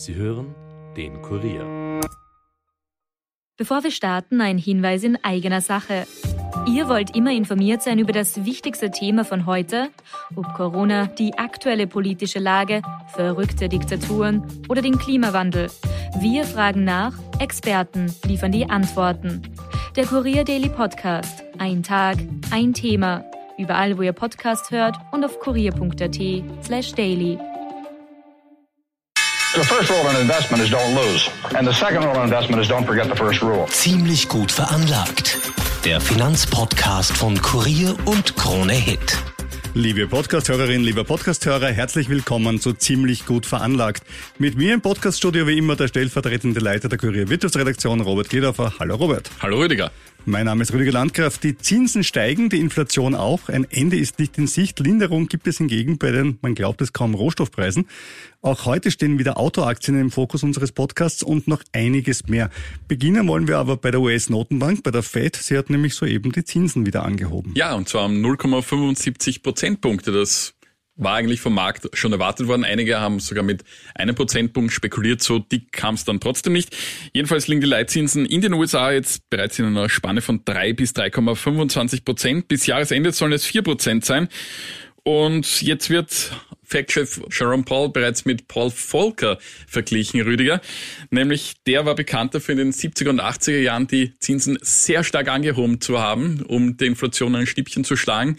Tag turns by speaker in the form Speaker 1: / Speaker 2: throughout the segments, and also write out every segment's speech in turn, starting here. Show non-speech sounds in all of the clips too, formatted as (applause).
Speaker 1: Sie hören den Kurier.
Speaker 2: Bevor wir starten, ein Hinweis in eigener Sache. Ihr wollt immer informiert sein über das wichtigste Thema von heute, ob Corona, die aktuelle politische Lage, verrückte Diktaturen oder den Klimawandel. Wir fragen nach, Experten liefern die Antworten. Der Kurier Daily Podcast. Ein Tag, ein Thema. Überall, wo ihr Podcast hört und auf kurier.at slash daily.
Speaker 3: The first rule in investment is don't lose. And the second rule in investment is don't forget the first rule.
Speaker 4: Ziemlich gut veranlagt. Der Finanzpodcast von Kurier und Krone Hit.
Speaker 5: Liebe Podcasthörerinnen, lieber Podcasthörer, herzlich willkommen zu Ziemlich gut veranlagt. Mit mir im Podcaststudio wie immer der stellvertretende Leiter der Kurier Wirtschaftsredaktion, Robert Gedorfer. Hallo Robert.
Speaker 6: Hallo Rüdiger.
Speaker 5: Mein Name ist Rüdiger Landgraf. Die Zinsen steigen, die Inflation auch. Ein Ende ist nicht in Sicht. Linderung gibt es hingegen bei den, man glaubt es kaum, Rohstoffpreisen. Auch heute stehen wieder Autoaktien im Fokus unseres Podcasts und noch einiges mehr. Beginnen wollen wir aber bei der US-Notenbank, bei der Fed. Sie hat nämlich soeben die Zinsen wieder angehoben.
Speaker 6: Ja, und zwar um 0,75 Prozentpunkte. Das war eigentlich vom Markt schon erwartet worden. Einige haben sogar mit einem Prozentpunkt spekuliert, so dick kam es dann trotzdem nicht. Jedenfalls liegen die Leitzinsen in den USA jetzt bereits in einer Spanne von 3 bis 3,25 Prozent. Bis Jahresende sollen es 4 Prozent sein. Und jetzt wird Fact-Chef Jerome Paul bereits mit Paul Volcker verglichen, Rüdiger. Nämlich der war bekannt dafür in den 70er und 80er Jahren die Zinsen sehr stark angehoben zu haben, um die Inflation ein Stippchen zu schlagen.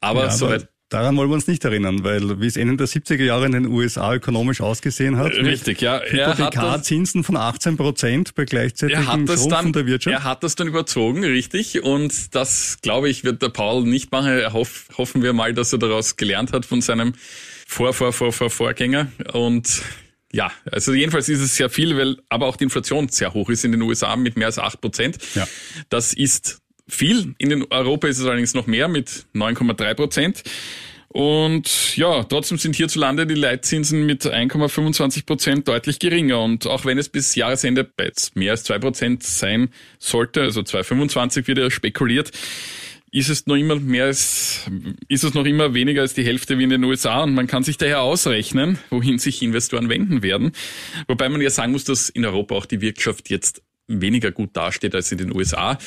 Speaker 6: Aber
Speaker 5: Ja,
Speaker 6: soweit
Speaker 5: Daran wollen wir uns nicht erinnern, weil wie es Ende der 70er Jahre in den USA ökonomisch ausgesehen hat. mit
Speaker 6: Richtig, ja. Er hat das-
Speaker 5: Hypothekarzinsen von 18 Prozent bei gleichzeitigem Schrumpfen
Speaker 6: dann,
Speaker 5: der Wirtschaft.
Speaker 6: er hat das dann überzogen, richtig. Und das, glaube ich, wird der Paul nicht machen. Hoff, hoffen wir mal, dass er daraus gelernt hat von seinem Vor, Vor, Vor, Vor, Vorgänger. Und ja, also jedenfalls ist es sehr viel, weil aber auch die Inflation sehr hoch ist in den USA mit mehr als 8 Prozent.
Speaker 5: Ja.
Speaker 6: Das ist viel. In den Europa ist es allerdings noch mehr mit 9,3 Prozent. Und ja, trotzdem sind hierzulande die Leitzinsen mit 1,25 Prozent deutlich geringer. Und auch wenn es bis Jahresende bei mehr als 2 Prozent sein sollte, also 2,25 wird ja spekuliert, ist es noch immer mehr als, ist es noch immer weniger als die Hälfte wie in den USA und man kann sich daher ausrechnen, wohin sich Investoren wenden werden. Wobei man ja sagen muss, dass in Europa auch die Wirtschaft jetzt weniger gut dasteht als in den USA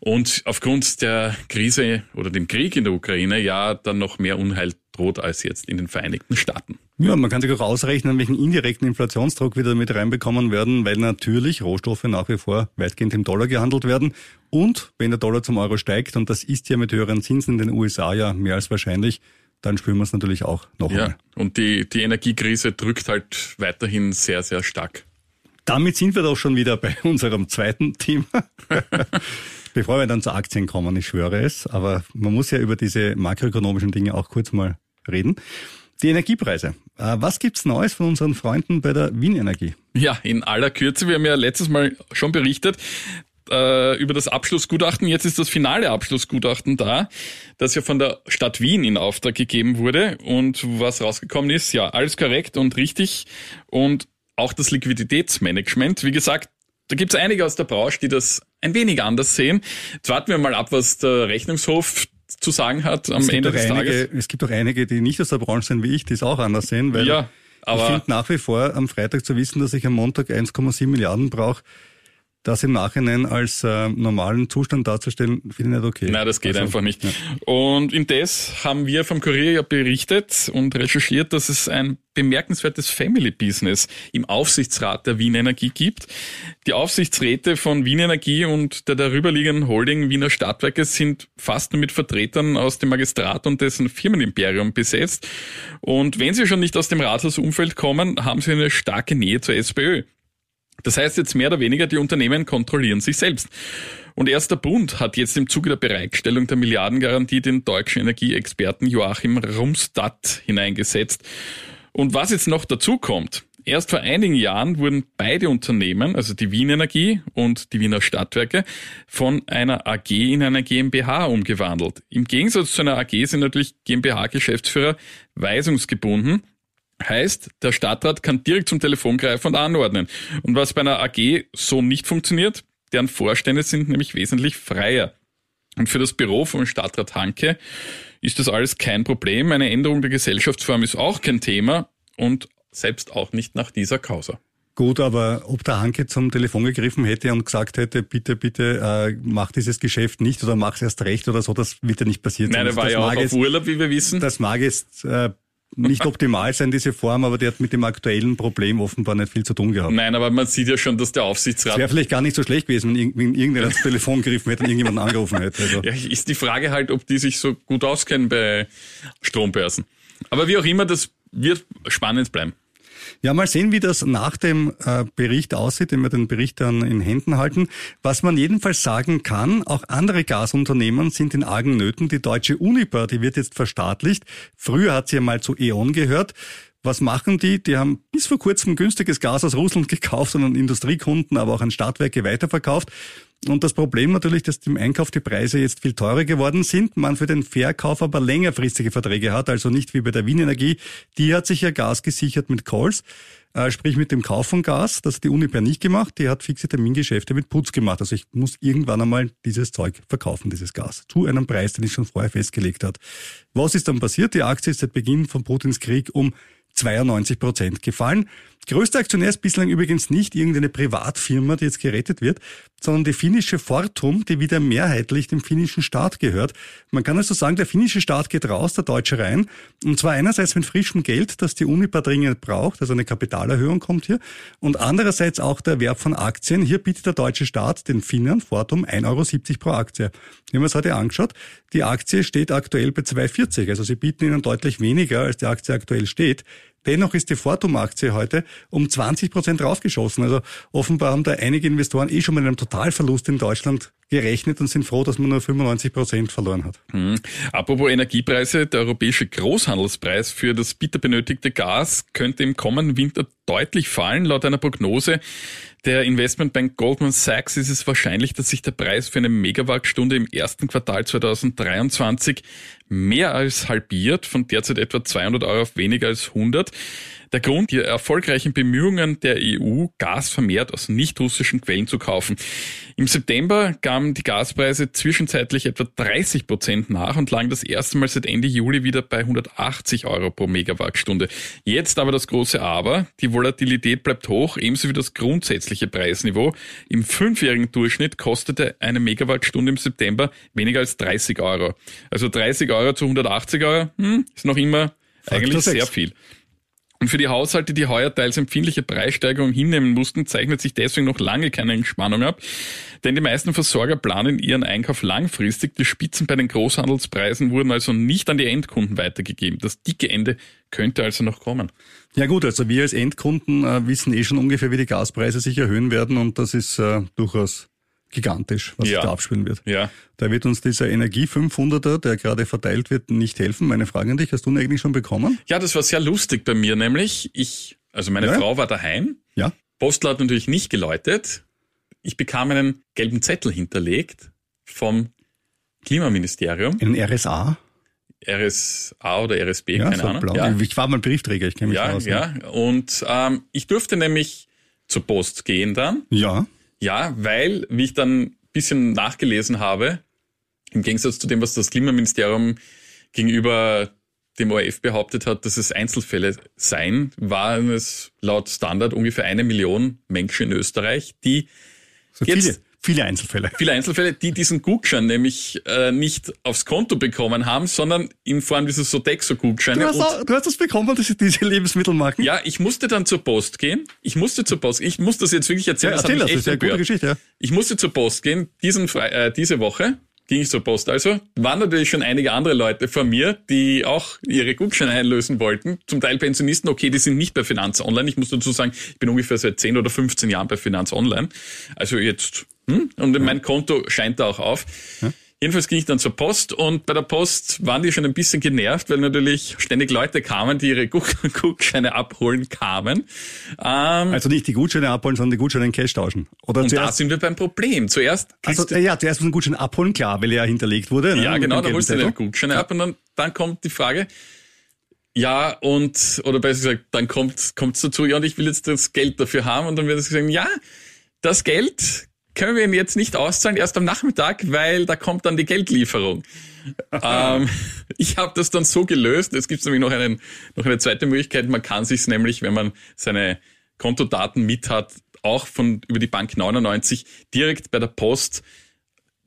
Speaker 6: und aufgrund der Krise oder dem Krieg in der Ukraine ja dann noch mehr Unheil droht als jetzt in den Vereinigten Staaten.
Speaker 5: Ja, man kann sich auch ausrechnen, welchen indirekten Inflationsdruck wir damit reinbekommen werden, weil natürlich Rohstoffe nach wie vor weitgehend im Dollar gehandelt werden. Und wenn der Dollar zum Euro steigt, und das ist ja mit höheren Zinsen in den USA ja mehr als wahrscheinlich, dann spüren wir es natürlich auch noch
Speaker 6: Ja,
Speaker 5: einmal.
Speaker 6: und die, die Energiekrise drückt halt weiterhin sehr, sehr stark.
Speaker 5: Damit sind wir doch schon wieder bei (laughs) unserem zweiten Thema. (laughs) Bevor wir dann zu Aktien kommen, ich schwöre es, aber man muss ja über diese makroökonomischen Dinge auch kurz mal reden. Die Energiepreise. Äh, Was gibt's Neues von unseren Freunden bei der Wien Energie?
Speaker 6: Ja, in aller Kürze. Wir haben ja letztes Mal schon berichtet äh, über das Abschlussgutachten. Jetzt ist das finale Abschlussgutachten da, das ja von der Stadt Wien in Auftrag gegeben wurde. Und was rausgekommen ist, ja, alles korrekt und richtig. Und auch das Liquiditätsmanagement. Wie gesagt, da gibt's einige aus der Branche, die das ein wenig anders sehen. Jetzt warten wir mal ab, was der Rechnungshof zu sagen hat am
Speaker 5: Es gibt,
Speaker 6: Ende des
Speaker 5: einige,
Speaker 6: Tages.
Speaker 5: es gibt auch einige, die nicht aus der Branche sind wie ich, die es auch anders sehen, weil
Speaker 6: Ja,
Speaker 5: ich
Speaker 6: aber
Speaker 5: finde nach wie vor am Freitag zu wissen, dass ich am Montag 1,7 Milliarden brauche, das im Nachhinein als äh, normalen Zustand darzustellen, finde ich nicht okay.
Speaker 6: Nein, das geht
Speaker 5: Also,
Speaker 6: einfach nicht.
Speaker 5: ja.
Speaker 6: Und indes haben wir vom Kurier ja berichtet und recherchiert, dass es ein bemerkenswertes Family Business im Aufsichtsrat der Wien Energie gibt. Die Aufsichtsräte von Wien Energie und der darüberliegenden Holding Wiener Stadtwerke sind fast nur mit Vertretern aus dem Magistrat und dessen Firmenimperium besetzt. Und wenn sie schon nicht aus dem Rathausumfeld kommen, haben sie eine starke Nähe zur SPÖ. Das heißt jetzt mehr oder weniger, die Unternehmen kontrollieren sich selbst. Und erst der Bund hat jetzt im Zuge der Bereitstellung der Milliardengarantie den deutschen Energieexperten Joachim Rumstadt hineingesetzt. Und was jetzt noch dazu kommt, erst vor einigen Jahren wurden beide Unternehmen, also die Wien Energie und die Wiener Stadtwerke, von einer AG in eine GmbH umgewandelt. Im Gegensatz zu einer AG sind natürlich GmbH-Geschäftsführer weisungsgebunden. Heißt, der Stadtrat kann direkt zum Telefon greifen und anordnen. Und was bei einer AG so nicht funktioniert, deren Vorstände sind nämlich wesentlich freier. Und für das Büro von Stadtrat Hanke ist das alles kein Problem. Eine Änderung der Gesellschaftsform ist auch kein Thema und selbst auch nicht nach dieser Causa.
Speaker 5: Gut, aber ob der Hanke zum Telefon gegriffen hätte und gesagt hätte, bitte, bitte, äh, mach dieses Geschäft nicht oder mach es erst recht oder so, das wird ja nicht passiert
Speaker 6: Nein, der war
Speaker 5: das
Speaker 6: ja auch
Speaker 5: mag
Speaker 6: auf
Speaker 5: jetzt,
Speaker 6: Urlaub, wie wir wissen.
Speaker 5: Das mag jetzt äh, nicht optimal sein, diese Form, aber der hat mit dem aktuellen Problem offenbar nicht viel zu tun gehabt.
Speaker 6: Nein, aber man sieht ja schon, dass der
Speaker 5: Es
Speaker 6: Aufsichtsrat
Speaker 5: wäre vielleicht gar nicht so schlecht gewesen, wenn, wenn irgendwer ans Telefon gegriffen hätte und irgendjemanden angerufen hätte. Also.
Speaker 6: Ja, ist die Frage halt, ob die sich so gut auskennen bei Strombörsen. Aber wie auch immer, das wird spannend bleiben.
Speaker 5: Ja, mal sehen, wie das nach dem äh, Bericht aussieht, wenn wir den Bericht dann in Händen halten. Was man jedenfalls sagen kann, auch andere Gasunternehmen sind in argen Nöten. Die deutsche Uniper, die wird jetzt verstaatlicht. Früher hat sie ja mal zu E.ON gehört. Was machen die? Die haben bis vor kurzem günstiges Gas aus Russland gekauft und an Industriekunden, aber auch an Stadtwerke weiterverkauft. Und das Problem natürlich, dass im Einkauf die Preise jetzt viel teurer geworden sind, man für den Verkauf aber längerfristige Verträge hat, also nicht wie bei der Wien Energie. Die hat sich ja Gas gesichert mit Calls, äh, sprich mit dem Kauf von Gas. Das hat die Uniper nicht gemacht. Die hat fixe Termingeschäfte mit Putz gemacht. Also ich muss irgendwann einmal dieses Zeug verkaufen, dieses Gas, zu einem Preis, den ich schon vorher festgelegt hat. Was ist dann passiert? Die Aktie ist seit Beginn von Putins Krieg um 92 Prozent gefallen. Größter Aktionär ist bislang übrigens nicht irgendeine Privatfirma, die jetzt gerettet wird, sondern die finnische Fortum, die wieder mehrheitlich dem finnischen Staat gehört. Man kann also sagen, der finnische Staat geht raus, der Deutsche rein. Und zwar einerseits mit frischem Geld, das die Unipa dringend braucht, also eine Kapitalerhöhung kommt hier. Und andererseits auch der Erwerb von Aktien. Hier bietet der deutsche Staat den Finnern Fortum 1,70 Euro pro Aktie. Wir haben uns heute angeschaut. Die Aktie steht aktuell bei 2,40. Also sie bieten ihnen deutlich weniger, als die Aktie aktuell steht. Dennoch ist die Fortum-Aktie heute um 20 Prozent raufgeschossen. Also offenbar haben da einige Investoren eh schon mit einem Totalverlust in Deutschland gerechnet und sind froh, dass man nur 95 Prozent verloren hat.
Speaker 6: Hm. Apropos Energiepreise, der europäische Großhandelspreis für das bitter benötigte Gas könnte im kommenden Winter deutlich fallen. Laut einer Prognose der Investmentbank Goldman Sachs ist es wahrscheinlich, dass sich der Preis für eine Megawattstunde im ersten Quartal 2023 mehr als halbiert, von derzeit etwa 200 Euro auf weniger als 100. Der Grund, die erfolgreichen Bemühungen der EU, Gas vermehrt aus nicht-russischen Quellen zu kaufen. Im September gaben die Gaspreise zwischenzeitlich etwa 30 Prozent nach und lagen das erste Mal seit Ende Juli wieder bei 180 Euro pro Megawattstunde. Jetzt aber das große Aber. Die Volatilität bleibt hoch, ebenso wie das grundsätzliche Preisniveau. Im fünfjährigen Durchschnitt kostete eine Megawattstunde im September weniger als 30 Euro. Also 30 Euro zu 180 Euro, hm, ist noch immer
Speaker 5: Faktor
Speaker 6: eigentlich
Speaker 5: sechs.
Speaker 6: sehr viel. Und für die Haushalte, die heuer teils empfindliche Preissteigerungen hinnehmen mussten, zeichnet sich deswegen noch lange keine Entspannung ab. Denn die meisten Versorger planen ihren Einkauf langfristig. Die Spitzen bei den Großhandelspreisen wurden also nicht an die Endkunden weitergegeben. Das dicke Ende könnte also noch kommen.
Speaker 5: Ja gut, also wir als Endkunden äh, wissen eh schon ungefähr, wie die Gaspreise sich erhöhen werden und das ist äh, durchaus gigantisch, was
Speaker 6: Ja.
Speaker 5: sich da abspielen wird.
Speaker 6: Ja.
Speaker 5: Da wird uns dieser Energie 500er, der gerade verteilt wird, nicht helfen. Meine Frage an dich, hast du ihn eigentlich schon bekommen?
Speaker 6: Ja, das war sehr lustig bei mir, nämlich ich, also meine
Speaker 5: Ja.
Speaker 6: Frau war daheim.
Speaker 5: Ja.
Speaker 6: Postel hat natürlich nicht geläutet. Ich bekam einen gelben Zettel hinterlegt vom Klimaministerium,
Speaker 5: Einen RSA?
Speaker 6: RSA oder RSB,
Speaker 5: Ja,
Speaker 6: keine
Speaker 5: so
Speaker 6: Ahnung.
Speaker 5: blau.
Speaker 6: Ja.
Speaker 5: Ich war mal Briefträger, ich kenne mich
Speaker 6: Ja,
Speaker 5: aus. ne?
Speaker 6: ja. Und ähm, ich durfte nämlich zur Post gehen dann.
Speaker 5: Ja.
Speaker 6: Ja, weil, wie ich dann ein bisschen nachgelesen habe, im Gegensatz zu dem, was das Klimaministerium gegenüber dem ORF behauptet hat, dass es Einzelfälle seien, waren es laut Standard ungefähr eine Million Menschen in Österreich, die
Speaker 5: So
Speaker 6: Jetzt-
Speaker 5: viele, Einzelfälle.
Speaker 6: viele Einzelfälle, die diesen Gutschein nämlich äh, nicht aufs Konto bekommen haben, sondern in Form dieses
Speaker 5: Du
Speaker 6: Sodexo-Gutscheine.
Speaker 5: hast,
Speaker 6: Und-
Speaker 5: auch, du hast das bekommen, dass sie diese Lebensmittel machen?
Speaker 6: Ja, ich musste dann zur Post gehen. Ich musste zur Post. Ich muss das jetzt wirklich erzählen.
Speaker 5: Ja,
Speaker 6: das
Speaker 5: erzähl das, das ist eine gute. Geschichte. Ja.
Speaker 6: Ich musste zur Post gehen. Diesen Fre äh, diese Woche ging ich zur Post also. Waren natürlich schon einige andere Leute vor mir, die auch ihre Gutscheine einlösen wollten. Zum Teil Pensionisten. Okay, die sind nicht bei Finanz Online. Ich muss dazu sagen, ich bin ungefähr seit 10 oder 15 Jahren bei Finanz Online. Also jetzt, hm? und mein Konto scheint da auch auf. Jedenfalls ging ich dann zur Post und bei der Post waren die schon ein bisschen genervt, weil natürlich ständig Leute kamen, die ihre (laughs) Gutscheine abholen kamen. Ähm,
Speaker 5: Also nicht die Gutscheine abholen, sondern die Gutscheine in Cash tauschen. Oder
Speaker 6: und da
Speaker 5: zuerst,
Speaker 6: sind wir beim Problem. Zuerst
Speaker 5: also, ja, zuerst muss ein Gutschein abholen, klar, weil er ja hinterlegt wurde. ne,
Speaker 6: Ja, genau, da holst du den Gutschein ab und dann, dann kommt die Frage, ja, und, oder besser gesagt, dann kommt kommt's dazu, ja, und ich will jetzt das Geld dafür haben und dann wird es gesagt, ja, das Geld können wir Ihnen jetzt nicht auszahlen, erst am Nachmittag, weil da kommt dann die Geldlieferung. (laughs) ähm, ich habe das dann so gelöst, es gibt nämlich noch, einen, noch eine zweite Möglichkeit, man kann sich nämlich, wenn man seine Kontodaten mit hat, auch von über die Bank 99 direkt bei der Post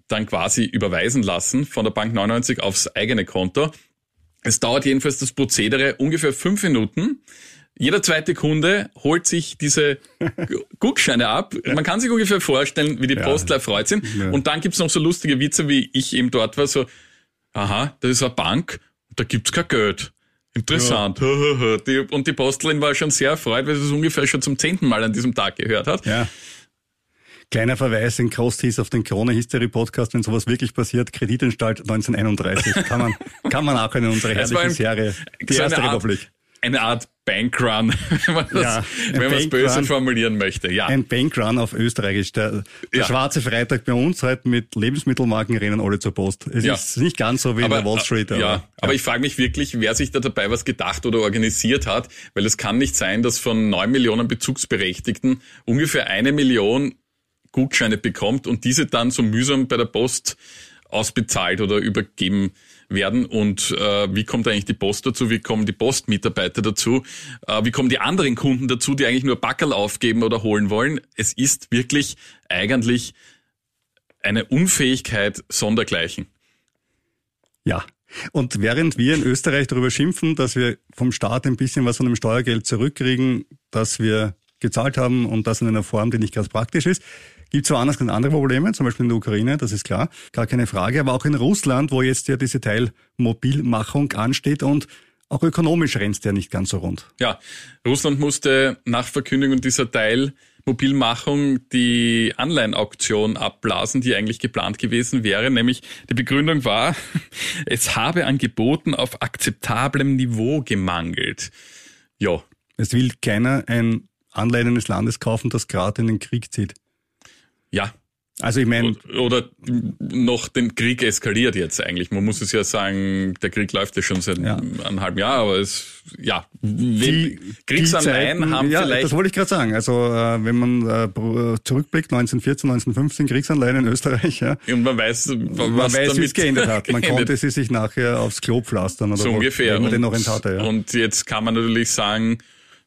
Speaker 6: dann quasi überweisen lassen von der Bank 99 aufs eigene Konto. Es dauert jedenfalls das Prozedere ungefähr fünf Minuten. Jeder zweite Kunde holt sich diese (laughs) Guckscheine ab. Man kann sich ungefähr vorstellen, wie die Postler freut sind.
Speaker 5: Ja.
Speaker 6: Und dann gibt's noch so lustige Witze, wie ich eben dort war, so, aha, das ist eine Bank, da gibt's kein Geld. Interessant. (laughs) Die, und die Postlin war schon sehr erfreut, weil sie es ungefähr schon zum zehnten Mal an diesem Tag gehört hat.
Speaker 5: Ja. Kleiner Verweis in Kostis auf den Corona History Podcast, wenn sowas wirklich passiert, Kreditanstalt 1931. Kann man, kann man auch in unsere (laughs) herrliche Serie, die
Speaker 6: so
Speaker 5: erste
Speaker 6: Art,
Speaker 5: Republik.
Speaker 6: Eine Art Bankrun, (laughs) wenn man das,
Speaker 5: Ja,
Speaker 6: wenn man es böse formulieren möchte. Ja.
Speaker 5: Ein Bankrun auf Österreichisch. Der, der
Speaker 6: Ja.
Speaker 5: schwarze Freitag bei uns halt mit Lebensmittelmarken rennen alle zur Post. Es
Speaker 6: Ja.
Speaker 5: ist nicht ganz so wie in der Wall Street.
Speaker 6: äh, ja, aber ich frage mich wirklich, wer sich da dabei was gedacht oder organisiert hat, weil es kann nicht sein, dass von neun Millionen Bezugsberechtigten ungefähr eine Million Gutscheine bekommt und diese dann so mühsam bei der Post ausbezahlt oder übergeben werden. Und äh, wie kommt eigentlich die Post dazu? Wie kommen die Postmitarbeiter dazu? Äh, wie kommen die anderen Kunden dazu, die eigentlich nur Backerl aufgeben oder holen wollen? Es ist wirklich eigentlich eine Unfähigkeit sondergleichen.
Speaker 5: Ja. Und während wir in Österreich darüber schimpfen, dass wir vom Staat ein bisschen was von dem Steuergeld zurückkriegen, das wir gezahlt haben und das in einer Form, die nicht ganz praktisch ist, gibt es woanders ganz andere Probleme, zum Beispiel in der Ukraine, das ist klar, gar keine Frage, aber auch in Russland, wo jetzt ja diese Teilmobilmachung ansteht und auch ökonomisch rennt der nicht ganz so rund.
Speaker 6: Ja, Russland musste nach Verkündigung dieser Teilmobilmachung die Anleihenauktion abblasen, die eigentlich geplant gewesen wäre. Nämlich die Begründung war, (laughs) es habe an Geboten auf akzeptablem Niveau gemangelt. Ja,
Speaker 5: Es will keiner ein Anleihen eines Landes kaufen, das gerade in den Krieg zieht.
Speaker 6: Ja.
Speaker 5: Also ich meine,
Speaker 6: Oder noch den Krieg eskaliert jetzt eigentlich. Man muss es ja sagen, der Krieg läuft ja schon seit
Speaker 5: Ja.
Speaker 6: einem halben Jahr, aber es, ja,
Speaker 5: die,
Speaker 6: Kriegsanleihen
Speaker 5: Zeiten-
Speaker 6: haben
Speaker 5: ja,
Speaker 6: vielleicht
Speaker 5: Das wollte ich gerade sagen. Also äh, wenn man äh, zurückblickt, 1914, 1915 Kriegsanleihen in Österreich, ja,
Speaker 6: und man weiß, was
Speaker 5: man weiß, wie es geendet hat. Man (laughs)
Speaker 6: geendet
Speaker 5: konnte sie sich nachher aufs Klo pflastern oder
Speaker 6: so
Speaker 5: wo-
Speaker 6: ungefähr.
Speaker 5: wenn man den
Speaker 6: und,
Speaker 5: noch hatte. Ja.
Speaker 6: und jetzt kann man natürlich sagen,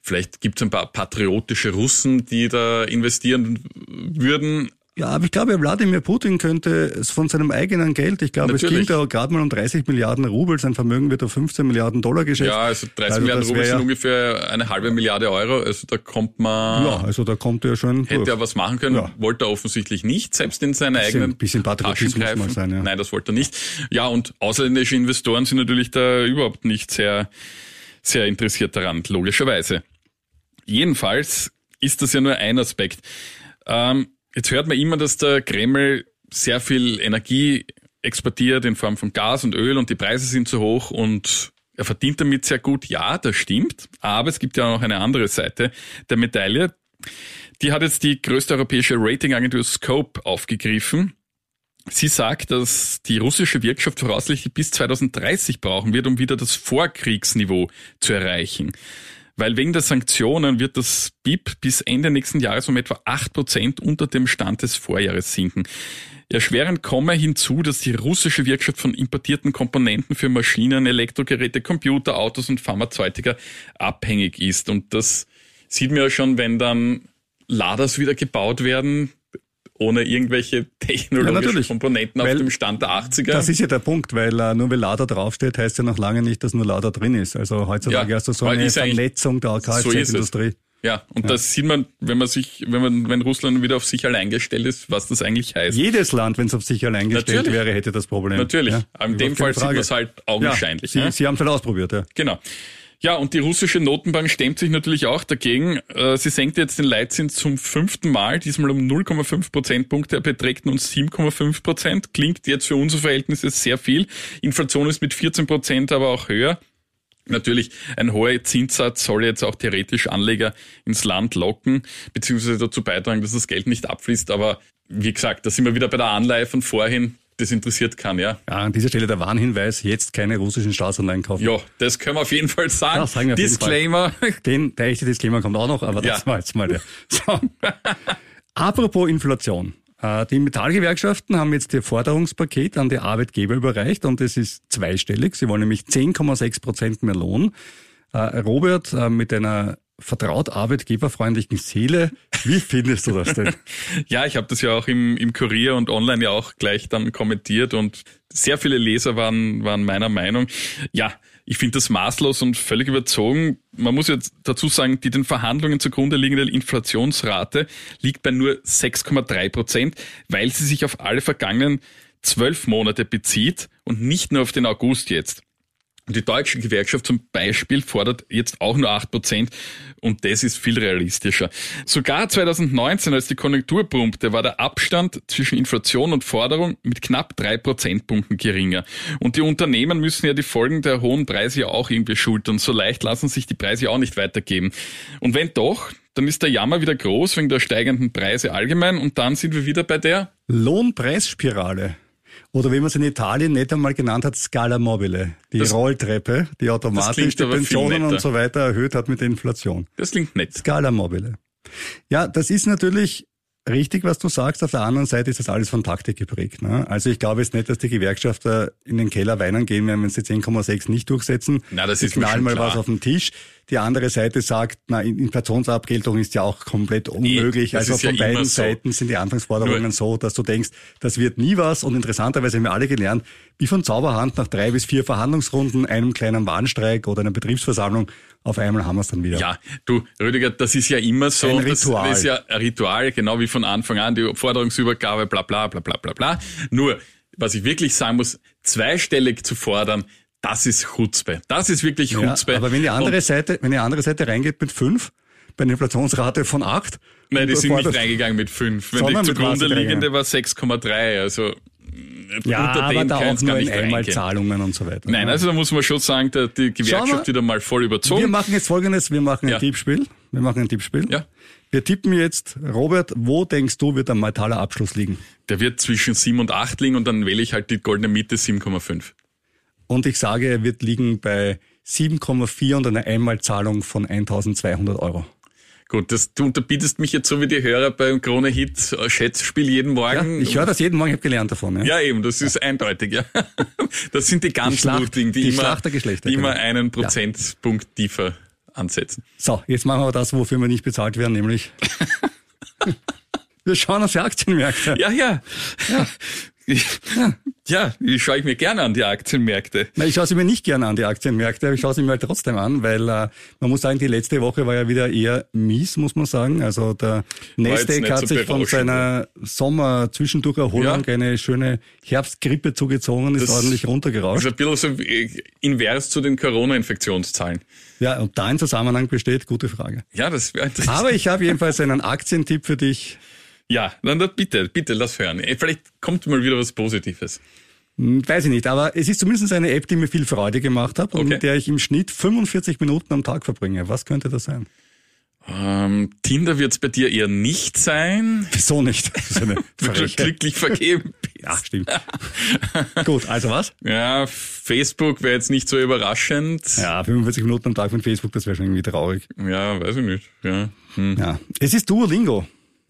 Speaker 6: vielleicht gibt es ein paar patriotische Russen, die da investieren würden.
Speaker 5: ja, aber ich glaube, Wladimir Putin könnte es von seinem eigenen Geld, ich glaube, es
Speaker 6: Natürlich.
Speaker 5: ging da gerade mal um 30 Milliarden Rubel, sein Vermögen wird auf 15 Milliarden Dollar geschätzt.
Speaker 6: Ja, also 30
Speaker 5: Also
Speaker 6: Milliarden Rubel sind
Speaker 5: ja-
Speaker 6: ungefähr eine halbe Milliarde Euro. Also da kommt man,
Speaker 5: Ja, also da kommt er schon
Speaker 6: hätte
Speaker 5: durch.
Speaker 6: er was machen können,
Speaker 5: Ja.
Speaker 6: wollte er offensichtlich nicht, selbst in seine
Speaker 5: Bisschen-
Speaker 6: eigenen
Speaker 5: bisschen Patriotismus
Speaker 6: Taschen greifen.
Speaker 5: sein, ja.
Speaker 6: Nein, das wollte er nicht. Ja, und ausländische Investoren sind natürlich da überhaupt nicht sehr, sehr interessiert daran, logischerweise. Jedenfalls ist das ja nur ein Aspekt. Ähm, jetzt hört man immer, dass der Kreml sehr viel Energie exportiert in Form von Gas und Öl und die Preise sind zu hoch und er verdient damit sehr gut. Ja, das stimmt. Aber es gibt ja auch noch eine andere Seite der Medaille. Die hat jetzt die größte europäische Ratingagentur Scope aufgegriffen. Sie sagt, dass die russische Wirtschaft voraussichtlich bis 2030 brauchen wird, um wieder das Vorkriegsniveau zu erreichen. Weil wegen der Sanktionen wird das BIP bis Ende nächsten Jahres um etwa 8% unter dem Stand des Vorjahres sinken. Erschwerend komme hinzu, dass die russische Wirtschaft von importierten Komponenten für Maschinen, Elektrogeräte, Computer, Autos und Pharmazeutika abhängig ist. Und das sieht man ja schon, wenn dann Laders wieder gebaut werden, ohne irgendwelche technologischen
Speaker 5: natürlich.
Speaker 6: Komponenten
Speaker 5: Weil
Speaker 6: auf dem Stand der 80er.
Speaker 5: Das ist ja der Punkt, weil äh, nur weil Lada draufsteht, heißt ja noch lange nicht, dass nur Lada drin ist. Also heutzutage
Speaker 6: Ja,
Speaker 5: hast du so eine Vernetzung der
Speaker 6: So.
Speaker 5: Kfz-Industrie.
Speaker 6: ja, und das sieht man, wenn man sich, wenn man, wenn Russland wieder auf sich allein gestellt ist, was das eigentlich heißt.
Speaker 5: Jedes Land, wenn es auf sich allein gestellt
Speaker 6: Natürlich.
Speaker 5: wäre, hätte das Problem.
Speaker 6: Natürlich.
Speaker 5: Ja,
Speaker 6: in dem Fall sieht man es halt
Speaker 5: Ja,
Speaker 6: augenscheinlich.
Speaker 5: Sie,
Speaker 6: ne?
Speaker 5: Sie haben es halt ausprobiert, ja.
Speaker 6: Genau. Ja, und die russische Notenbank stemmt sich natürlich auch dagegen. Äh, Sie senkt jetzt den Leitzins zum fünften Mal, diesmal um 0,5 Prozentpunkte. Er beträgt nun 7,5 Prozent. Klingt jetzt für unsere Verhältnisse sehr viel. Inflation ist mit 14 Prozent aber auch höher. Natürlich, ein hoher Zinssatz soll jetzt auch theoretisch Anleger ins Land locken, beziehungsweise dazu beitragen, dass das Geld nicht abfließt. Aber wie gesagt, da sind wir wieder bei der Anleihe von vorhin. Das interessiert kann, ja.
Speaker 5: Ja, an dieser Stelle der Warnhinweis, jetzt keine russischen Staatsanleihen kaufen.
Speaker 6: Ja, das können wir auf jeden Fall sagen.
Speaker 5: Ja, sagen wir
Speaker 6: Disclaimer. (laughs)
Speaker 5: Den, der echte Disclaimer kommt auch noch, aber das
Speaker 6: Ja.
Speaker 5: war jetzt mal der. So. (laughs) Apropos Inflation. Äh, Die Metallgewerkschaften haben jetzt ihr Forderungspaket an die Arbeitgeber überreicht und es ist zweistellig. Sie wollen nämlich 10,6 Prozent mehr Lohn. Äh, Robert, äh, mit einer vertraut arbeitgeberfreundlichen Seele. Wie findest du das denn? (laughs)
Speaker 6: ja, ich habe das ja auch im, im Kurier und online ja auch gleich dann kommentiert und sehr viele Leser waren, waren meiner Meinung. Ja, ich finde das maßlos und völlig überzogen. Man muss jetzt dazu sagen, die den Verhandlungen zugrunde liegende Inflationsrate liegt bei nur 6,3 Prozent, weil sie sich auf alle vergangenen zwölf Monate bezieht und nicht nur auf den August jetzt. Die deutsche Gewerkschaft zum Beispiel fordert jetzt auch nur acht Prozent und das ist viel realistischer. Sogar 2019, als die Konjunktur pumpte, war der Abstand zwischen Inflation und Forderung mit knapp drei Prozentpunkten geringer. Und die Unternehmen müssen ja die Folgen der hohen Preise ja auch irgendwie schultern. So leicht lassen sich die Preise auch nicht weitergeben. Und wenn doch, dann ist der Jammer wieder groß wegen der steigenden Preise allgemein und dann sind wir wieder bei der
Speaker 5: Lohnpreisspirale. Oder wie man es in Italien nicht einmal genannt hat, Scala Mobile. Die das, Rolltreppe, die automatisch die Pensionen und so weiter erhöht hat mit der Inflation.
Speaker 6: Das klingt nett.
Speaker 5: Scala Mobile. Ja, das ist natürlich richtig, was du sagst. Auf der anderen Seite ist das alles von Taktik geprägt. Ne? Also ich glaube jetzt nicht, dass die Gewerkschafter in den Keller weinen gehen werden, wenn sie 10,6 nicht durchsetzen.
Speaker 6: Na, das ist
Speaker 5: knallen mal
Speaker 6: klar.
Speaker 5: was auf den Tisch. Die andere Seite sagt, na, Inflationsabgeltung ist ja auch komplett unmöglich. also von ja beiden so. Seiten sind die Anfangsforderungen Nur so, dass du denkst, das wird nie was. Und interessanterweise haben wir alle gelernt, wie von Zauberhand nach drei bis vier Verhandlungsrunden, einem kleinen Warnstreik oder einer Betriebsversammlung auf einmal haben wir es dann wieder.
Speaker 6: Ja, du, Rüdiger, das ist ja immer so.
Speaker 5: Ein Ritual.
Speaker 6: Das, das ist ja ein Ritual, genau wie von Anfang an, die Forderungsübergabe, bla bla bla bla bla bla. Nur, was ich wirklich sagen muss, zweistellig zu fordern, das ist Chutzpe. Das ist wirklich Chutzpe.
Speaker 5: Ja, aber wenn die andere Und Seite, wenn die andere Seite reingeht mit fünf, bei einer Inflationsrate von acht.
Speaker 6: Nein, die sind nicht reingegangen mit fünf. Wenn die zugrunde liegende war 6,3. Also
Speaker 5: ja, unter aber da auch nur in Einmalzahlungen und so weiter.
Speaker 6: Nein, also da muss man schon sagen, die Gewerkschaft wieder mal voll überzogen.
Speaker 5: Wir machen jetzt folgendes, wir machen ein ja. Tippspiel. Wir machen ein Tippspiel.
Speaker 6: Ja.
Speaker 5: Wir tippen jetzt, Robert, wo denkst du, wird der Metaller Abschluss liegen?
Speaker 6: Der wird zwischen 7 und 8 liegen und dann wähle ich halt die goldene Mitte 7,5.
Speaker 5: Und ich sage, er wird liegen bei 7,4 und einer Einmalzahlung von 1200 Euro.
Speaker 6: Gut, das, du unterbietest mich jetzt so wie die Hörer beim Krone-Hit äh, Schätzspiel jeden Morgen.
Speaker 5: Ja, ich höre das jeden Morgen, ich habe gelernt davon.
Speaker 6: Ja. ja, eben, das ist eindeutig, ja. (laughs) Das sind die ganz Mutigen, die,
Speaker 5: die
Speaker 6: immer,
Speaker 5: die
Speaker 6: immer genau. einen Prozentpunkt ja. tiefer ansetzen.
Speaker 5: So, jetzt machen wir das, wofür wir nicht bezahlt werden, nämlich (laughs) (laughs) wir schauen auf die Aktienmärkte.
Speaker 6: Ja, ja. ja. Ja, ja die schaue ich mir gerne an, die Aktienmärkte.
Speaker 5: Na, ich schaue sie mir nicht gerne an, die Aktienmärkte, aber ich schaue sie mir halt trotzdem an, weil äh, man muss sagen, die letzte Woche war ja wieder eher mies, muss man sagen. Also der Nasdaq hat so sich von seiner Sommer-Zwischendurcherholung ja. eine schöne Herbstgrippe zugezogen, ist das ordentlich runtergerauscht.
Speaker 6: Das ist ein bisschen so äh, invers zu den Corona-Infektionszahlen.
Speaker 5: Ja, und da ein Zusammenhang besteht, gute Frage.
Speaker 6: Ja, das wäre interessant.
Speaker 5: Aber ich habe jedenfalls einen Aktientipp für dich.
Speaker 6: Ja, dann bitte, bitte, lass hören. Äh, vielleicht kommt mal wieder was Positives.
Speaker 5: Hm, weiß ich nicht, aber es ist zumindest eine App, die mir viel Freude gemacht hat okay. und mit der ich im Schnitt 45 Minuten am Tag verbringe. Was könnte das sein?
Speaker 6: Ähm, Tinder wird es bei dir eher nicht sein.
Speaker 5: Wieso nicht? (laughs)
Speaker 6: Weil du glücklich vergeben bist.
Speaker 5: Ja, stimmt. Gut, also was?
Speaker 6: Ja, Facebook wäre jetzt nicht so überraschend.
Speaker 5: Ja, 45 Minuten am Tag von Facebook, das wäre schon irgendwie traurig.
Speaker 6: Ja, weiß ich nicht. Ja. Hm.
Speaker 5: ja. Es ist Duolingo.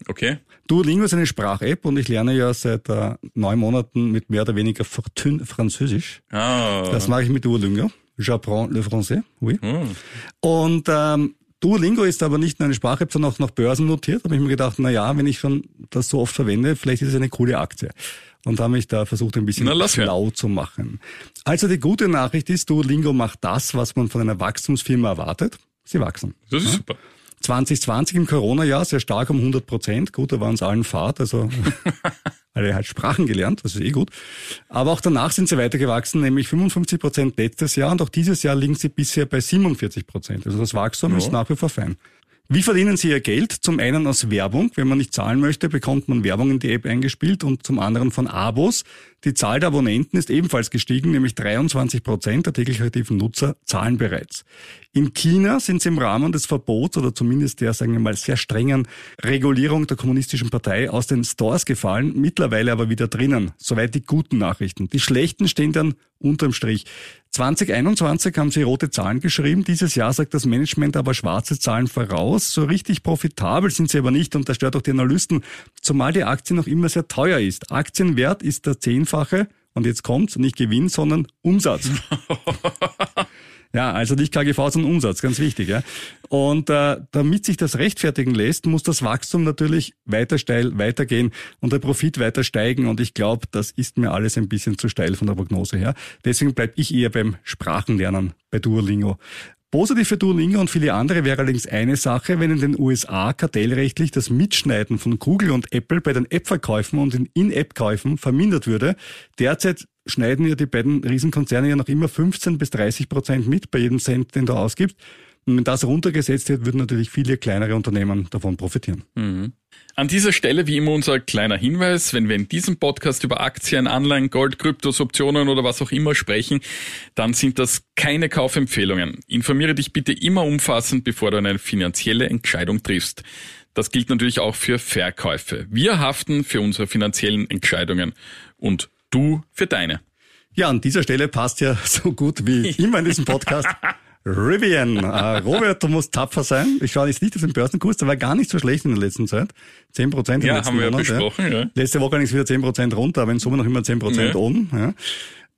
Speaker 6: Okay.
Speaker 5: Duolingo ist eine Sprach-App und ich lerne ja seit äh, neun Monaten mit mehr oder weniger Fortune Französisch.
Speaker 6: Ah.
Speaker 5: Das mache ich mit Duolingo. J'apprends le français, oui. Hm. Und ähm, Duolingo ist aber nicht nur eine Sprach-App, sondern auch nach Börsen notiert. Da habe ich mir gedacht, na ja, wenn ich schon das so oft verwende, vielleicht ist es eine coole Aktie. Und habe mich da versucht, ein bisschen schlau zu machen. Also die gute Nachricht ist, Duolingo macht das, was man von einer Wachstumsfirma erwartet. Sie wachsen.
Speaker 6: Das ist ja? super.
Speaker 5: 2020 im Corona-Jahr sehr stark um 100 Prozent. Gut, da waren es allen Fahrt, also (laughs) alle halt Sprachen gelernt, das ist eh gut. Aber auch danach sind sie weitergewachsen, nämlich 55 Prozent letztes Jahr und auch dieses Jahr liegen sie bisher bei 47 Prozent. Also das Wachstum ja. ist nach wie vor fein. Wie verdienen Sie Ihr Geld? Zum einen aus Werbung. Wenn man nicht zahlen möchte, bekommt man Werbung in die App eingespielt und zum anderen von Abos. Die Zahl der Abonnenten ist ebenfalls gestiegen, nämlich 23 Prozent der täglich aktiven Nutzer zahlen bereits. In China sind sie im Rahmen des Verbots oder zumindest der, sagen wir mal, sehr strengen Regulierung der kommunistischen Partei aus den Stores gefallen, mittlerweile aber wieder drinnen. Soweit die guten Nachrichten. Die schlechten stehen dann unterm Strich. 2021 haben sie rote Zahlen geschrieben. Dieses Jahr sagt das Management aber schwarze Zahlen voraus. So richtig profitabel sind sie aber nicht und das stört auch die Analysten, zumal die Aktie noch immer sehr teuer ist. Aktienwert ist der zehnfache und jetzt kommt's, nicht Gewinn, sondern Umsatz. (laughs) Ja, also nicht KGV, sondern Umsatz, ganz wichtig. Ja. Und äh, damit sich das rechtfertigen lässt, muss das Wachstum natürlich weiter steil weitergehen und der Profit weiter steigen. Und ich glaube, das ist mir alles ein bisschen zu steil von der Prognose her. Deswegen bleibe ich eher beim Sprachenlernen bei Duolingo. Positiv für Duolingo und viele andere wäre allerdings eine Sache, wenn in den USA kartellrechtlich das Mitschneiden von Google und Apple bei den App-Verkäufen und den In-App-Käufen vermindert würde. Derzeit schneiden ja die beiden Riesenkonzerne ja noch immer 15 bis 30 Prozent mit bei jedem Cent, den du ausgibst. Und wenn das runtergesetzt wird, würden natürlich viele kleinere Unternehmen davon profitieren.
Speaker 6: Mhm. An dieser Stelle wie immer unser kleiner Hinweis, wenn wir in diesem Podcast über Aktien, Anleihen, Gold, Kryptos, Optionen oder was auch immer sprechen, dann sind das keine Kaufempfehlungen. Informiere dich bitte immer umfassend, bevor du eine finanzielle Entscheidung triffst. Das gilt natürlich auch für Verkäufe. Wir haften für unsere finanziellen Entscheidungen und du für deine.
Speaker 5: Ja, an dieser Stelle passt ja (laughs) so gut wie immer in diesem Podcast Rivian. Äh, Robert, du musst tapfer sein. Ich schaue jetzt nicht auf den Börsenkurs, der war gar nicht so schlecht in der letzten Zeit. 10 Prozent im
Speaker 6: Ja,
Speaker 5: letzten
Speaker 6: haben wir
Speaker 5: Monat.
Speaker 6: ja besprochen, ja.
Speaker 5: Letzte Woche ging es wieder 10 Prozent runter, aber in Summe noch immer 10 Prozent
Speaker 6: Ja.
Speaker 5: oben. Ja.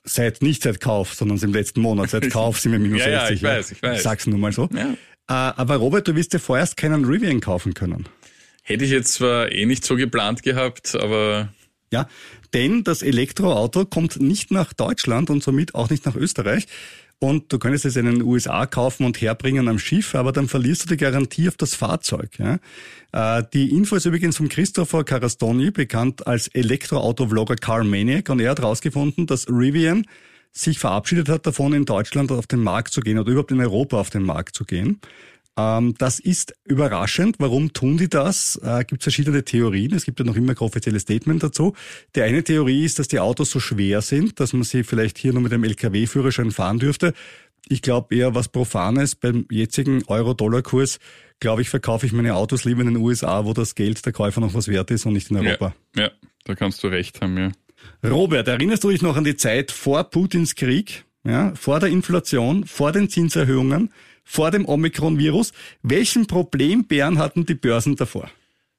Speaker 5: Seit, nicht seit Kauf, sondern im letzten Monat. Seit Kauf sind wir minus
Speaker 6: Ja, ja,
Speaker 5: 60.
Speaker 6: ich weiß, ich weiß.
Speaker 5: Sag's nur mal so.
Speaker 6: Ja.
Speaker 5: Äh, aber Robert, du wirst dir vorerst keinen Rivian kaufen können.
Speaker 6: Hätte ich jetzt zwar eh nicht so geplant gehabt, aber
Speaker 5: Ja, denn das Elektroauto kommt nicht nach Deutschland und somit auch nicht nach Österreich. Und du könntest es in den USA kaufen und herbringen am Schiff, aber dann verlierst du die Garantie auf das Fahrzeug. Ja? Äh, die Info ist übrigens von Christopher Carastoni, bekannt als Elektroauto-Vlogger Car Maniac. Und er hat herausgefunden, dass Rivian sich verabschiedet hat davon, in Deutschland auf den Markt zu gehen oder überhaupt in Europa auf den Markt zu gehen. Ähm, das ist überraschend. Warum tun die das? Äh, gibt verschiedene Theorien. Es gibt ja noch immer kein offizielles Statement dazu. Die eine Theorie ist, dass die Autos so schwer sind, dass man sie vielleicht hier nur mit einem LKW-Führerschein fahren dürfte. Ich glaube eher was Profanes. Beim jetzigen Euro-Dollar-Kurs, glaube ich, verkaufe ich meine Autos lieber in den USA, wo das Geld der Käufer noch was wert ist und nicht in Europa.
Speaker 6: ja, ja, da kannst du recht haben, ja.
Speaker 5: Robert, erinnerst du dich noch an die Zeit vor Putins Krieg, ja, vor der Inflation, vor den Zinserhöhungen, vor dem Omikron-Virus? Welchen Problembären hatten die Börsen davor?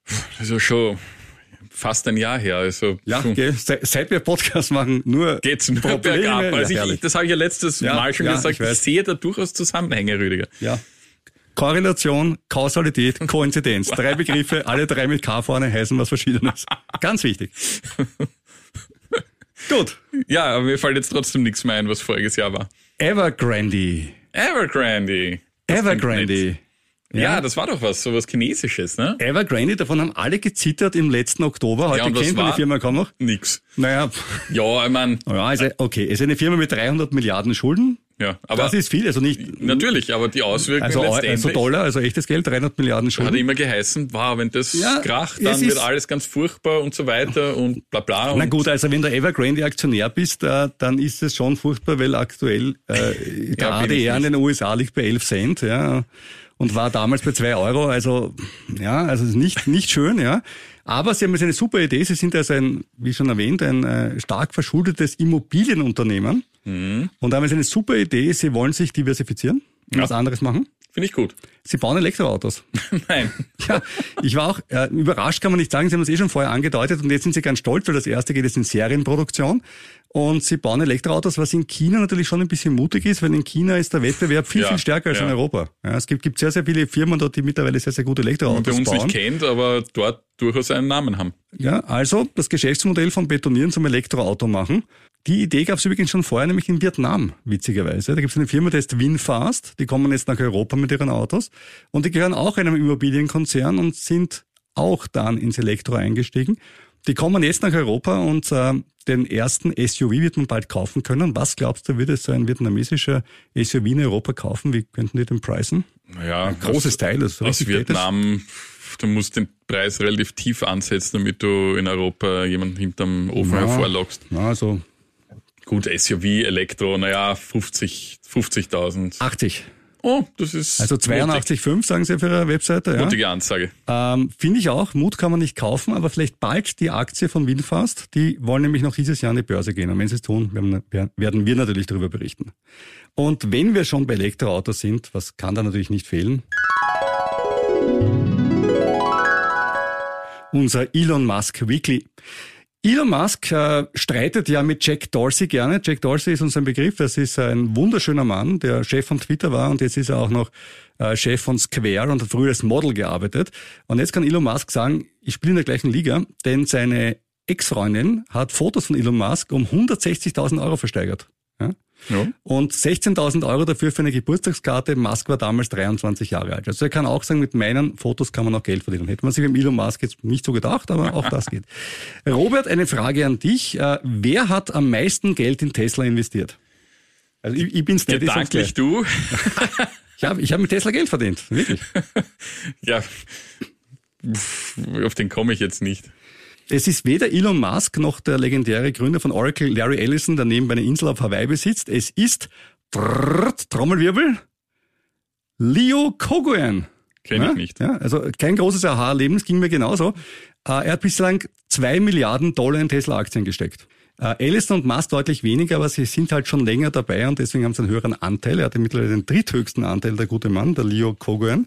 Speaker 6: Das ist ja schon fast ein Jahr her. Also
Speaker 5: Ja, se- seit wir Podcast machen, nur
Speaker 6: geht's nur
Speaker 5: Probleme.
Speaker 6: bergab. Also
Speaker 5: Ja,
Speaker 6: ich, das habe ich ja letztes
Speaker 5: Ja,
Speaker 6: Mal schon
Speaker 5: ja,
Speaker 6: gesagt.
Speaker 5: ich
Speaker 6: Ich, sehe da durchaus Zusammenhänge, Rüdiger.
Speaker 5: Ja. Korrelation, Kausalität, (laughs) Koinzidenz. Drei Begriffe, alle drei mit K vorne heißen was Verschiedenes. (laughs) Ganz wichtig. (laughs) Gut.
Speaker 6: Ja, aber mir fällt jetzt trotzdem nichts mehr ein, was voriges Jahr war.
Speaker 5: Evergrande.
Speaker 6: Evergrande. Das klingt
Speaker 5: Evergrande.
Speaker 6: Nett. Ja, das war doch was, so was Chinesisches, ne?
Speaker 5: Evergrande, davon haben alle gezittert im letzten Oktober. Heute
Speaker 6: und was
Speaker 5: kennt man die? Firma kaum noch.
Speaker 6: Nix.
Speaker 5: Naja,
Speaker 6: Ja, ich mein,
Speaker 5: ja, also, okay, es ist eine Firma mit 300 Milliarden Schulden.
Speaker 6: ja, aber
Speaker 5: das ist viel, also nicht,
Speaker 6: natürlich, aber die Auswirkungen
Speaker 5: also, Eu-
Speaker 6: letztendlich
Speaker 5: also Dollar, also echtes Geld, 300 Milliarden
Speaker 6: hat
Speaker 5: Schulden.
Speaker 6: immer geheißen, wow, wenn das
Speaker 5: Ja,
Speaker 6: kracht, dann wird alles ganz furchtbar und so weiter und bla bla.
Speaker 5: Na gut, also wenn du Evergrande Aktionär bist, äh, dann ist es schon furchtbar, weil aktuell äh, der (laughs)
Speaker 6: Ja,
Speaker 5: ADR in den USA liegt bei 11 Cent, ja, und war damals bei 2 Euro, also ja, also nicht nicht schön, ja. Aber sie haben jetzt eine super Idee. Sie sind also ein, wie schon erwähnt, ein äh, stark verschuldetes Immobilienunternehmen
Speaker 6: Mhm.
Speaker 5: und haben jetzt eine super Idee. Sie wollen sich diversifizieren und
Speaker 6: Ja.
Speaker 5: was anderes machen.
Speaker 6: Finde ich gut.
Speaker 5: Sie bauen Elektroautos. (laughs)
Speaker 6: Nein.
Speaker 5: Ja, ich war auch äh, überrascht, kann man nicht sagen. Sie haben das eh schon vorher angedeutet und jetzt sind Sie ganz stolz, weil das erste geht jetzt in Serienproduktion und Sie bauen Elektroautos, was in China natürlich schon ein bisschen mutig ist, weil in China ist der Wettbewerb viel,
Speaker 6: Ja,
Speaker 5: viel stärker als
Speaker 6: ja.
Speaker 5: in Europa. Ja, es gibt, gibt sehr, sehr viele Firmen dort, die mittlerweile sehr, sehr gute Elektroautos
Speaker 6: uns
Speaker 5: bauen.
Speaker 6: nicht kennt, aber dort durchaus einen Namen haben.
Speaker 5: Ja, also das Geschäftsmodell von Betonieren zum Elektroauto machen. Die Idee gab es übrigens schon vorher, nämlich in Vietnam, witzigerweise. Da gibt es eine Firma, die heißt Winfast. Die kommen jetzt nach Europa mit ihren Autos. Und die gehören auch einem Immobilienkonzern und sind auch dann ins Elektro eingestiegen. Die kommen jetzt nach Europa und äh, den ersten SUV wird man bald kaufen können. Was glaubst du, würde so ein vietnamesischer SUV in Europa kaufen? Wie könnten die den preisen?
Speaker 6: Naja,
Speaker 5: Ein großes Teil. Das
Speaker 6: aus. Vietnam, du musst den Preis relativ tief ansetzen, damit du in Europa jemanden hinterm Ofen
Speaker 5: Ja.
Speaker 6: hervorlockst.
Speaker 5: Ja, also
Speaker 6: Gut, SUV, Elektro, naja, 50 50.000.
Speaker 5: 80.
Speaker 6: oh, das ist
Speaker 5: Also 82,5 sagen sie auf ihrer Webseite. Ja.
Speaker 6: mutige Ansage.
Speaker 5: Ähm, Finde ich auch. Mut kann man nicht kaufen, aber vielleicht bald die Aktie von Winfast. Die wollen nämlich noch dieses Jahr an die Börse gehen. Und wenn sie es tun, werden, werden wir natürlich darüber berichten. Und wenn wir schon bei Elektroautos sind, was kann da natürlich nicht fehlen? Unser Elon Musk Weekly. Elon Musk äh, streitet ja mit Jack Dorsey gerne. Jack Dorsey ist uns ein Begriff. Das ist ein wunderschöner Mann, der Chef von Twitter war und jetzt ist er auch noch äh, Chef von Square und hat früher als Model gearbeitet. Und jetzt kann Elon Musk sagen, ich spiele in der gleichen Liga, denn seine Ex-Freundin hat Fotos von Elon Musk um 160.000 Euro versteigert. Ja? Ja. Und 16.000 Euro dafür für eine Geburtstagskarte. Musk war damals 23 Jahre alt. Also er kann auch sagen, mit meinen Fotos kann man auch Geld verdienen. Hätte man sich mit Elon Musk jetzt nicht so gedacht, aber auch das geht. (laughs) Robert, eine Frage an dich. Äh, wer hat am meisten Geld in Tesla investiert?
Speaker 6: Also ich, ich bin's nicht. Gedanklich du. (laughs)
Speaker 5: ich habe ich hab mit Tesla Geld verdient, wirklich. (laughs)
Speaker 6: ja, auf den komme ich jetzt nicht.
Speaker 5: Es ist weder Elon Musk noch der legendäre Gründer von Oracle, Larry Ellison, der nebenbei eine Insel auf Hawaii besitzt. Es ist trrrt, Trommelwirbel Leo Kogoyan.
Speaker 6: Kenne ich nicht.
Speaker 5: Ja, also kein großes Aha-Leben, es ging mir genauso. Äh, er hat bislang zwei Milliarden Dollar in Tesla-Aktien gesteckt. Äh, Ellison und Musk deutlich weniger, aber sie sind halt schon länger dabei und deswegen haben sie einen höheren Anteil. Er hatte mittlerweile den dritthöchsten Anteil, der gute Mann, der Leo Kogoyan.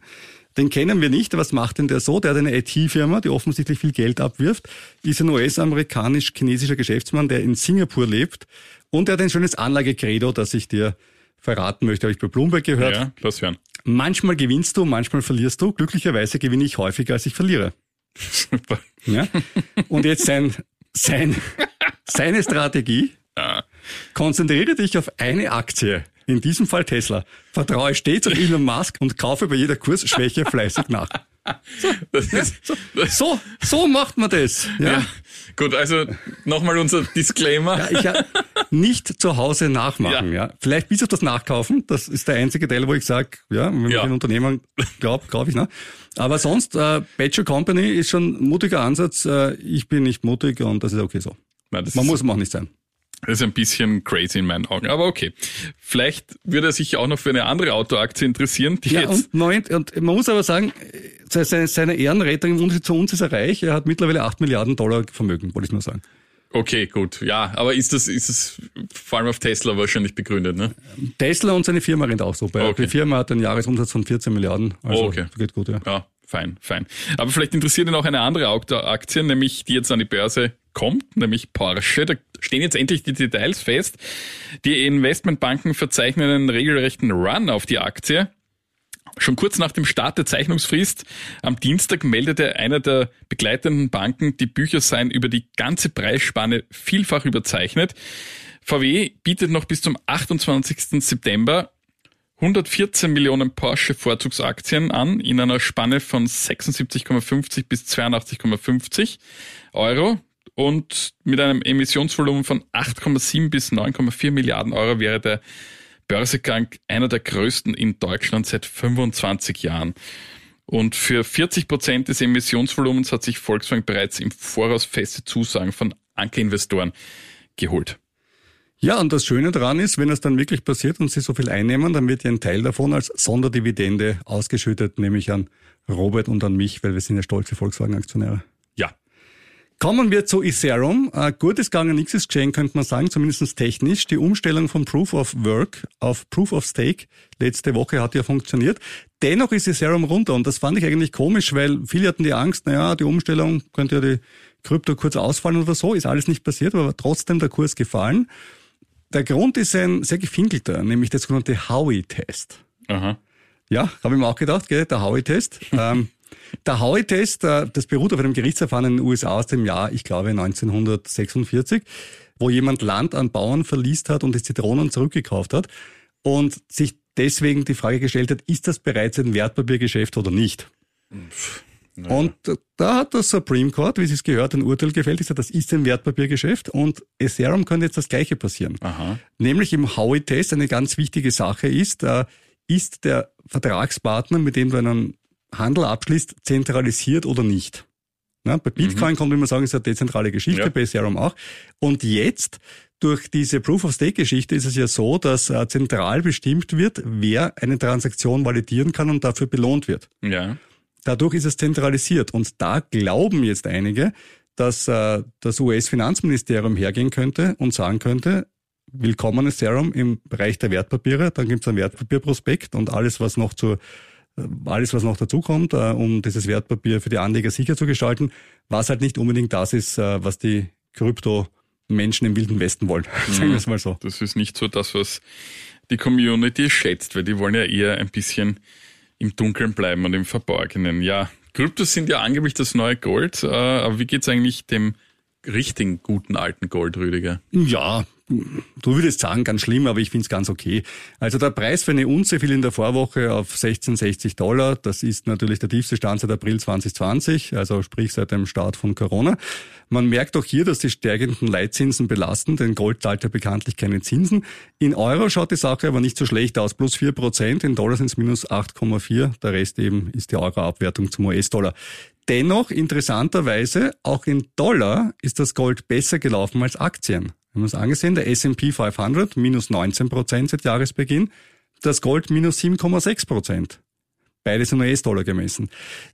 Speaker 5: Den kennen wir nicht. Was macht denn der so? Der hat eine IT-Firma, die offensichtlich viel Geld abwirft, ist ein US-amerikanisch-chinesischer Geschäftsmann, der in Singapur lebt und er hat ein schönes Anlagekredo, das ich dir verraten möchte, habe ich bei Bloomberg gehört.
Speaker 6: Ja, lass hören.
Speaker 5: Manchmal gewinnst du, manchmal verlierst du. Glücklicherweise gewinne ich häufiger, als ich verliere. Super. Ja? Und jetzt sein, sein, seine Strategie. Ja. Konzentriere dich auf eine Aktie in diesem Fall Tesla, vertraue stets auf Elon Musk und kaufe bei jeder Kursschwäche fleißig nach. (laughs) So, so, so, so, macht man das. Ja. ja
Speaker 6: gut, also nochmal unser Disclaimer.
Speaker 5: Ja, ich, nicht zu Hause nachmachen. Ja. ja. Vielleicht bis auf das Nachkaufen. Das ist der einzige Teil, wo ich sage, ja, wenn ja. ich ein Unternehmen glaube, kaufe ich. Ne? Aber sonst, äh, Badger Company ist schon ein mutiger Ansatz. Äh, ich bin nicht mutig und das ist okay so. Nein, man muss man auch nicht sein.
Speaker 6: Das ist ein bisschen crazy in meinen Augen, aber okay. Vielleicht würde er sich auch noch für eine andere Autoaktie interessieren.
Speaker 5: Die ja, jetzt und, und man muss aber sagen, seine, seine Ehrenrettung im Unterschied zu uns ist er reich. Er hat mittlerweile 8 Milliarden Dollar Vermögen, wollte ich nur sagen.
Speaker 6: Okay, gut. Ja, aber ist das, ist das vor allem auf Tesla wahrscheinlich begründet, ne?
Speaker 5: Tesla und seine Firma rennt auch so. Bei okay. Die Firma hat einen Jahresumsatz von 14 Milliarden. Also okay. geht gut, ja.
Speaker 6: Ja, fein, fein. Aber vielleicht interessiert ihn auch eine andere Aktie, nämlich die jetzt an die Börse kommt, nämlich Porsche. Da stehen jetzt endlich die Details fest. Die Investmentbanken verzeichnen einen regelrechten Run auf die Aktie. Schon kurz nach dem Start der Zeichnungsfrist am Dienstag meldete einer der begleitenden Banken, die Bücher seien über die ganze Preisspanne vielfach überzeichnet. VW bietet noch bis zum 28. September 114 Millionen Porsche Vorzugsaktien an in einer Spanne von 76,50 bis 82,50 Euro und mit einem Emissionsvolumen von 8,7 bis 9,4 Milliarden Euro wäre der Börsegang einer der größten in Deutschland seit 25 Jahren. Und für 40 Prozent des Emissionsvolumens hat sich Volkswagen bereits im Voraus feste Zusagen von Ankerinvestoren geholt.
Speaker 5: Ja, und das Schöne daran ist, wenn es dann wirklich passiert und sie so viel einnehmen, dann wird ja ein Teil davon als Sonderdividende ausgeschüttet, nämlich an Robert und an mich, weil wir sind ja stolze Volkswagen-Aktionäre. Kommen wir zu Ethereum. Äh, gut ist gegangen, nichts ist geschehen, könnte man sagen, zumindest technisch. Die Umstellung von Proof of Work auf Proof of Stake letzte Woche hat ja funktioniert. Dennoch ist Ethereum runter und das fand ich eigentlich komisch, weil viele hatten die Angst, naja, die Umstellung könnte ja die Krypto kurz ausfallen oder so, ist alles nicht passiert, aber trotzdem der Kurs gefallen. Der Grund ist ein sehr gefinkelter, nämlich der sogenannte Howey-Test. Aha. Ja, habe ich mir auch gedacht, gell, der Howey-Test. (laughs) ähm, der Howey-Test, äh, das beruht auf einem Gerichtsverfahren in den USA aus dem Jahr, ich glaube 1946, wo jemand Land an Bauern verliest hat und die Zitronen zurückgekauft hat und sich deswegen die Frage gestellt hat, ist das bereits ein Wertpapiergeschäft oder nicht? Naja. Und da hat das Supreme Court, wie es gehört, ein Urteil gefällt. gesagt, das ist ein Wertpapiergeschäft und Ethereum könnte jetzt das Gleiche passieren. Aha. Nämlich im Howey-Test eine ganz wichtige Sache ist, äh, ist der Vertragspartner, mit dem du einen Handel abschließt, zentralisiert oder nicht. Na, bei Bitcoin mhm. kann man immer sagen, es ist eine dezentrale Geschichte, ja. bei Ethereum auch. Und jetzt, durch diese Proof-of-Stake-Geschichte ist es ja so, dass äh, zentral bestimmt wird, wer eine Transaktion validieren kann und dafür belohnt wird. Ja. Dadurch ist es zentralisiert. Und da glauben jetzt einige, dass äh, das US-Finanzministerium hergehen könnte und sagen könnte, willkommen Ethereum im Bereich der Wertpapiere, dann gibt es ein Wertpapierprospekt und alles, was noch zur alles, was noch dazukommt, äh, um dieses Wertpapier für die Anleger sicher zu gestalten, was halt nicht unbedingt das ist, äh, was die Krypto-Menschen im Wilden Westen wollen. (laughs) Sagen wir es mal so.
Speaker 6: Das ist nicht so das, was die Community schätzt, weil die wollen ja eher ein bisschen im Dunkeln bleiben und im Verborgenen. Ja, Kryptos sind ja angeblich das neue Gold, äh, aber wie geht's eigentlich dem richtigen guten alten Gold, Rüdiger?
Speaker 5: Ja, du würdest sagen, ganz schlimm, aber ich finde es ganz okay. Also der Preis für eine Unze fiel in der Vorwoche auf 16,60 Dollar. Das ist natürlich der tiefste Stand seit April 2020, also sprich seit dem Start von Corona. Man merkt auch hier, dass die steigenden Leitzinsen belasten, denn Gold zahlt ja bekanntlich keine Zinsen. In Euro schaut die Sache aber nicht so schlecht aus, plus 4 Prozent, in Dollar sind es minus 8,4. Der Rest eben ist die Euro-Abwertung zum US-Dollar. Dennoch, interessanterweise, auch in Dollar ist das Gold besser gelaufen als Aktien. Wir haben uns angesehen, der S&P 500 minus 19 Prozent seit Jahresbeginn, das Gold minus 7,6 Prozent. Beides in US-Dollar gemessen.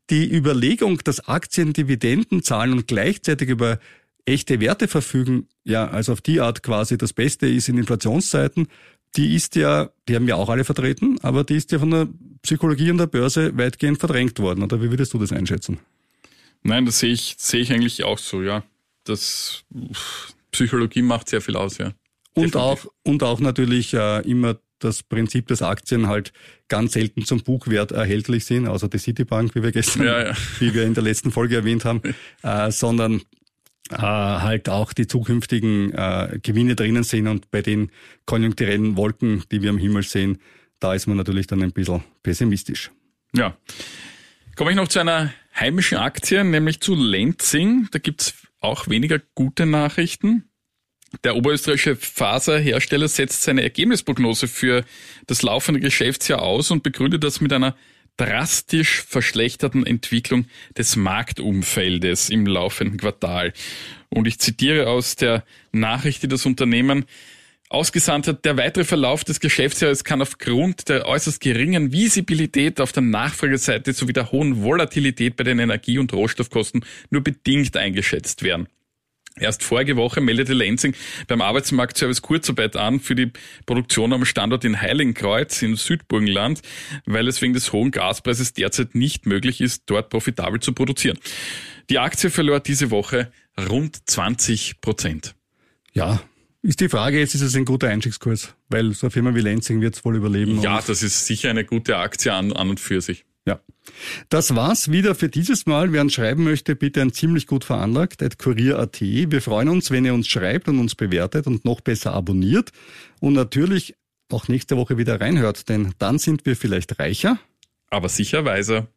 Speaker 5: Die Überlegung, dass Aktien Dividenden zahlen und gleichzeitig über echte Werte verfügen, ja, also auf die Art quasi das Beste ist in Inflationszeiten, die ist ja, die haben wir auch alle vertreten, aber die ist ja von der Psychologie und der Börse weitgehend verdrängt worden. Oder wie würdest du das einschätzen?
Speaker 6: Nein, das sehe ich, sehe ich eigentlich auch so, ja. Das Psychologie macht sehr viel aus, ja.
Speaker 5: Und auch, und auch natürlich äh, immer das Prinzip, dass Aktien halt ganz selten zum Buchwert erhältlich sind, außer die Citibank, wie wir gestern, ja, ja. (laughs) wie wir in der letzten Folge erwähnt haben, äh, sondern äh, halt auch die zukünftigen äh, Gewinne drinnen sind und bei den konjunkturellen Wolken, die wir am Himmel sehen, da ist man natürlich dann ein bisschen pessimistisch.
Speaker 6: Ja. Komme ich noch zu einer heimischen Aktie, nämlich zu Lenzing. Da gibt's auch weniger gute Nachrichten. Der oberösterreichische Faserhersteller setzt seine Ergebnisprognose für das laufende Geschäftsjahr aus und begründet das mit einer drastisch verschlechterten Entwicklung des Marktumfeldes im laufenden Quartal. Und ich zitiere aus der Nachricht, die das Unternehmen ausgesandt hat, der weitere Verlauf des Geschäftsjahres kann aufgrund der äußerst geringen Visibilität auf der Nachfrageseite sowie der hohen Volatilität bei den Energie- und Rohstoffkosten nur bedingt eingeschätzt werden. Erst vorige Woche meldete Lenzing beim Arbeitsmarktservice Kurzarbeit an für die Produktion am Standort in Heiligenkreuz im Südburgenland, weil es wegen des hohen Gaspreises derzeit nicht möglich ist, dort profitabel zu produzieren. Die Aktie verlor diese Woche rund 20 Prozent.
Speaker 5: Ja, ist die Frage jetzt, ist es ein guter Einstiegskurs? Weil so eine Firma wie Lansing wird es wohl überleben.
Speaker 6: Ja, das ist sicher eine gute Aktie an, an und für sich.
Speaker 5: Ja. Das war's wieder für dieses Mal. Wer uns schreiben möchte, bitte ein ziemlich gut veranlagt, at kurier.at. Wir freuen uns, wenn ihr uns schreibt und uns bewertet und noch besser abonniert. Und natürlich auch nächste Woche wieder reinhört, denn dann sind wir vielleicht reicher.
Speaker 6: Aber sicher weiser.